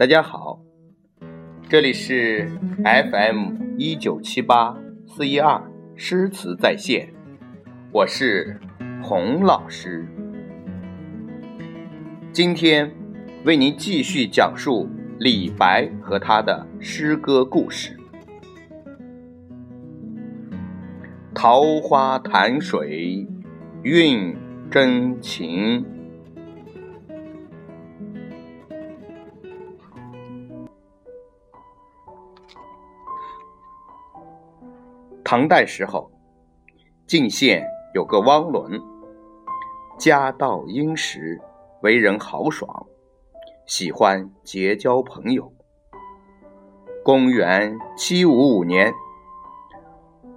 大家好，这里是 FM 一九七八四一二诗词在线，我是洪老师。今天为您继续讲述李白和他的诗歌故事。桃花潭水韵真情。唐代时候，泾县有个汪伦，家道殷实，为人豪爽，喜欢结交朋友。公元七五五年，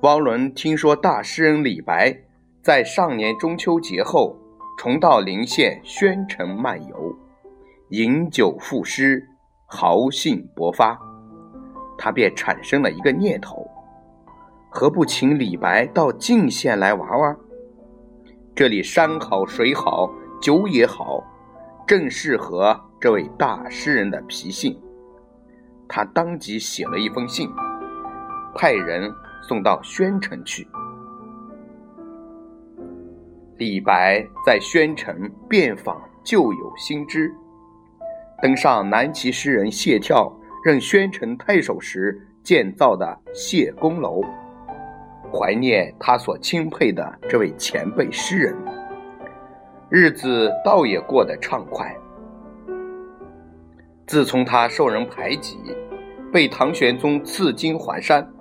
汪伦听说大诗人李白在上年中秋节后重到临县宣城漫游，饮酒赋诗，豪兴勃发，他便产生了一个念头。何不请李白到泾县来玩玩？这里山好水好，酒也好，正适合这位大诗人的脾性。他当即写了一封信，派人送到宣城去。李白在宣城遍访旧友新知，登上南齐诗人谢眺任宣城太守时建造的谢公楼。怀念他所钦佩的这位前辈诗人，日子倒也过得畅快。自从他受人排挤，被唐玄宗赐金还山，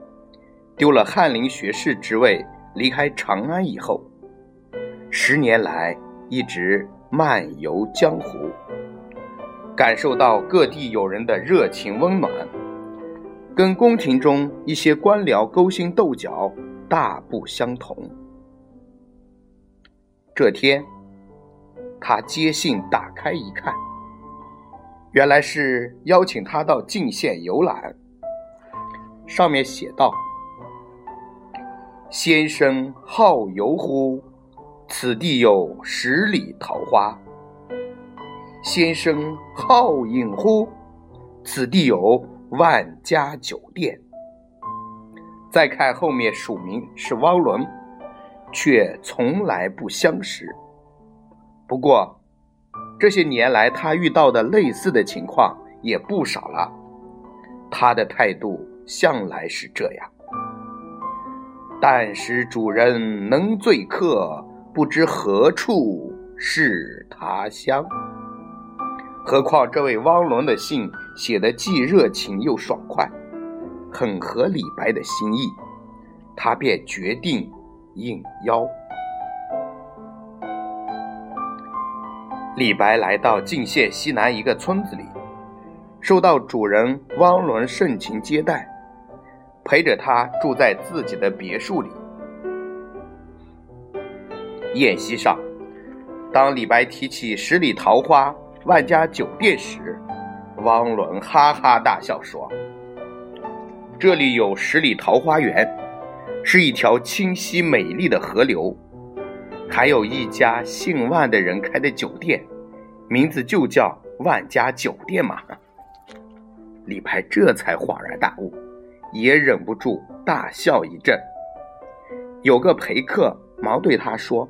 丢了翰林学士职位，离开长安以后，十年来一直漫游江湖，感受到各地友人的热情温暖，跟宫廷中一些官僚勾心斗角。大不相同。这天，他接信打开一看，原来是邀请他到泾县游览。上面写道：“先生好游乎？此地有十里桃花。先生好饮乎？此地有万家酒店。”再看后面署名是汪伦，却从来不相识。不过这些年来，他遇到的类似的情况也不少了。他的态度向来是这样：但使主人能醉客，不知何处是他乡。何况这位汪伦的信写得既热情又爽快。很合李白的心意，他便决定应邀。李白来到泾县西南一个村子里，受到主人汪伦盛情接待，陪着他住在自己的别墅里。宴席上，当李白提起十里桃花、万家酒店时，汪伦哈哈大笑说。这里有十里桃花源，是一条清晰美丽的河流，还有一家姓万的人开的酒店，名字就叫万家酒店嘛。李白这才恍然大悟，也忍不住大笑一阵。有个陪客忙对他说：“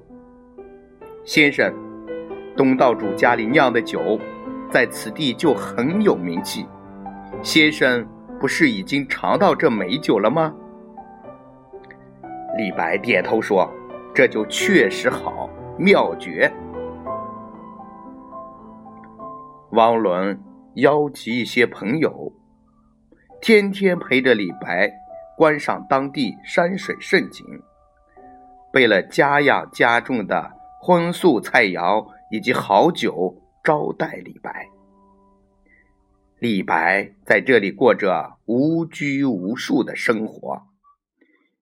先生，东道主家里酿的酒，在此地就很有名气。先生。”不是已经尝到这美酒了吗？李白点头说：“这就确实好，妙绝。”汪伦邀集一些朋友，天天陪着李白观赏当地山水胜景，备了家养家种的荤素菜肴以及好酒招待李白。李白在这里过着无拘无束的生活，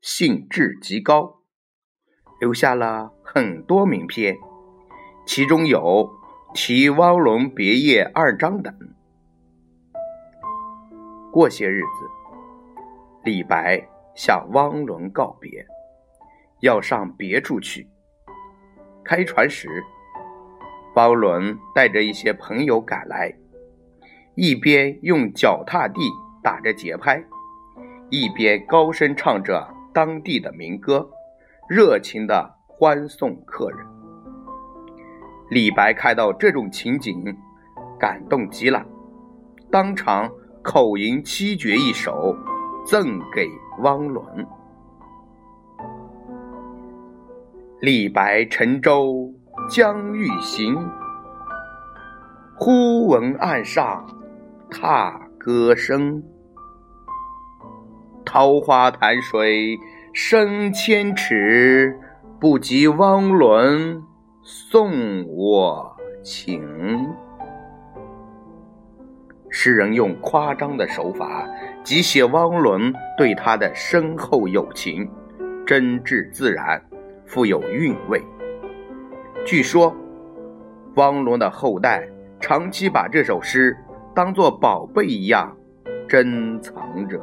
兴致极高，留下了很多名篇，其中有《题汪伦别业二章》等。过些日子，李白向汪伦告别，要上别处去。开船时，汪伦带着一些朋友赶来。一边用脚踏地打着节拍，一边高声唱着当地的民歌，热情地欢送客人。李白看到这种情景，感动极了，当场口吟七绝一首，赠给汪伦。李白乘舟将欲行，忽闻岸上踏歌声。桃花潭水深千尺，不及汪伦送我情。诗人用夸张的手法，即写汪伦对他的深厚友情，真挚自然。富有韵味。据说，汪伦的后代长期把这首诗当做宝贝一样珍藏着。